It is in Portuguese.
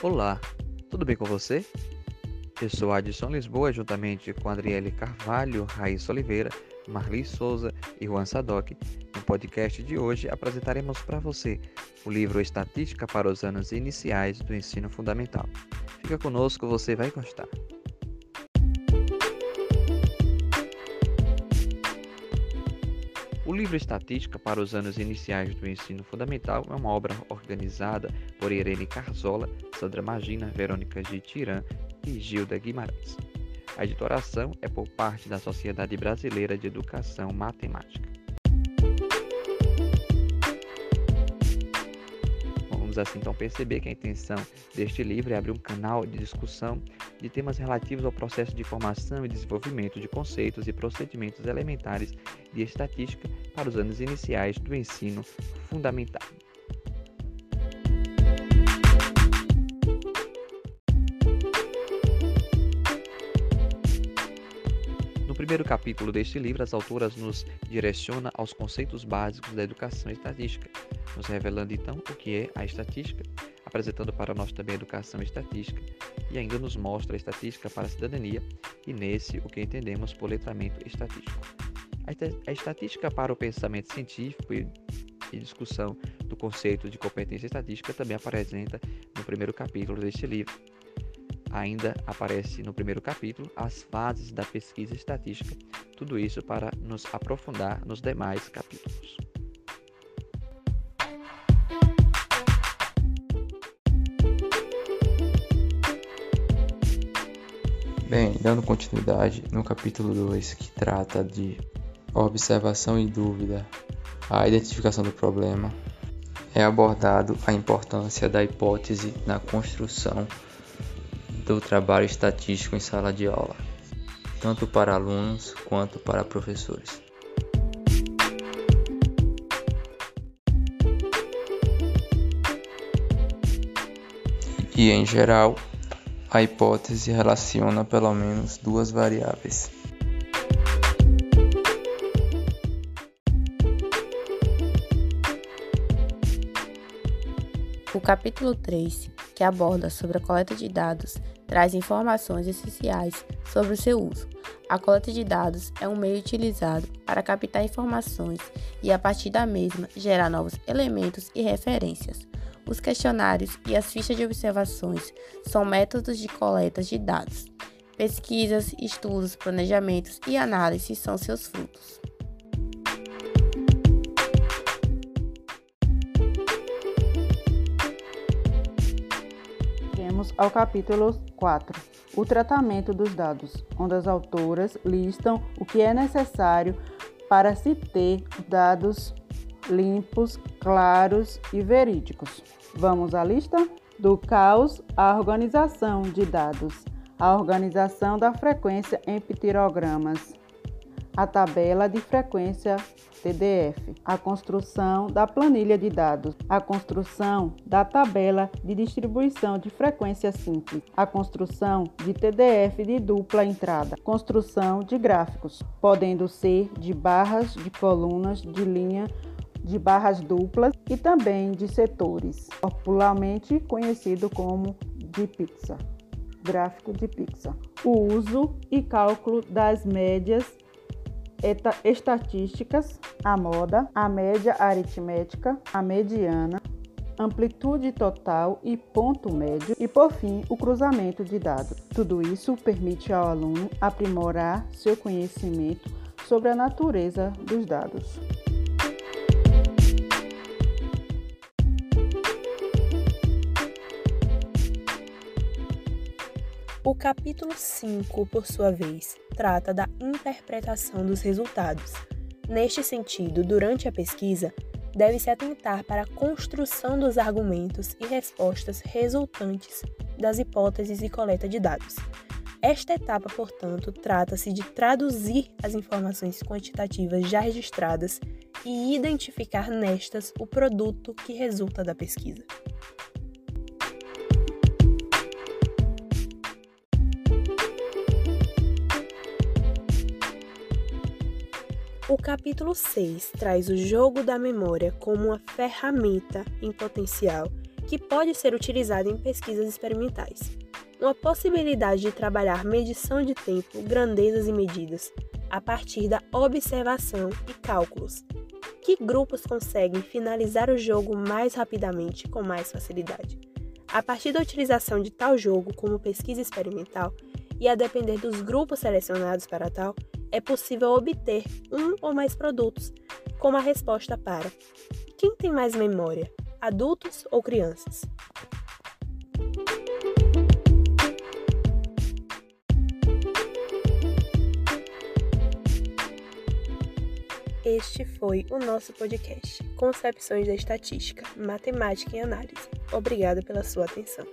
Olá, tudo bem com você? Eu sou Adson Lisboa, juntamente com Adriele Carvalho, Raíssa Oliveira, Marli Souza e Juan Sadoc. No podcast de hoje apresentaremos para você o livro Estatística para os anos iniciais do ensino fundamental. Fica conosco, você vai gostar. O livro Estatística para os anos iniciais do ensino fundamental é uma obra organizada por Irene Carzola, Sandra Magina, Verônica G. Tiran e Gilda Guimarães. A editoração é por parte da Sociedade Brasileira de Educação Matemática. Vamos assim então perceber que a intenção deste livro é abrir um canal de discussão de temas relativos ao processo de formação e desenvolvimento de conceitos e procedimentos elementares de estatística para os anos iniciais do ensino fundamental. No primeiro capítulo deste livro, as autoras nos direciona aos conceitos básicos da educação estatística, nos revelando então o que é a estatística, apresentando para nós também a educação estatística e ainda nos mostra a estatística para a cidadania e nesse o que entendemos por letramento estatístico. A estatística para o pensamento científico e, e discussão do conceito de competência estatística também apresenta no primeiro capítulo deste livro. Ainda aparece no primeiro capítulo as fases da pesquisa estatística, tudo isso para nos aprofundar nos demais capítulos. Bem, dando continuidade no capítulo 2, que trata de observação e dúvida, a identificação do problema, é abordado a importância da hipótese na construção do trabalho estatístico em sala de aula, tanto para alunos quanto para professores. E, em geral, a hipótese relaciona pelo menos duas variáveis. O capítulo 3, que aborda sobre a coleta de dados, traz informações essenciais sobre o seu uso. A coleta de dados é um meio utilizado para captar informações e, a partir da mesma, gerar novos elementos e referências. Os questionários e as fichas de observações são métodos de coleta de dados. Pesquisas, estudos, planejamentos e análises são seus frutos. Vamos ao capítulo 4, o tratamento dos dados, onde as autoras listam o que é necessário para se ter dados limpos, claros e verídicos. Vamos à lista? Do caos à organização de dados, a organização da frequência em pterogramas, a tabela de frequência TDF, a construção da planilha de dados, a construção da tabela de distribuição de frequência simples, a construção de TDF de dupla entrada, construção de gráficos, podendo ser de barras, de colunas, de linha de barras duplas e também de setores, popularmente conhecido como de pizza, gráfico de pizza. O uso e cálculo das médias estatísticas, a moda, a média aritmética, a mediana, amplitude total e ponto médio e, por fim, o cruzamento de dados. Tudo isso permite ao aluno aprimorar seu conhecimento sobre a natureza dos dados. O capítulo 5, por sua vez, trata da interpretação dos resultados. Neste sentido, durante a pesquisa, deve-se atentar para a construção dos argumentos e respostas resultantes das hipóteses e coleta de dados. Esta etapa, portanto, trata-se de traduzir as informações quantitativas já registradas e identificar nestas o produto que resulta da pesquisa. Capítulo 6 traz o jogo da memória como uma ferramenta em potencial que pode ser utilizado em pesquisas experimentais. Uma possibilidade de trabalhar medição de tempo, grandezas e medidas a partir da observação e cálculos. Que grupos conseguem finalizar o jogo mais rapidamente com mais facilidade? A partir da utilização de tal jogo como pesquisa experimental e a depender dos grupos selecionados para tal, é possível obter um ou mais produtos, como a resposta para quem tem mais memória, adultos ou crianças? Este foi o nosso podcast Concepções da Estatística, Matemática e Análise. Obrigada pela sua atenção.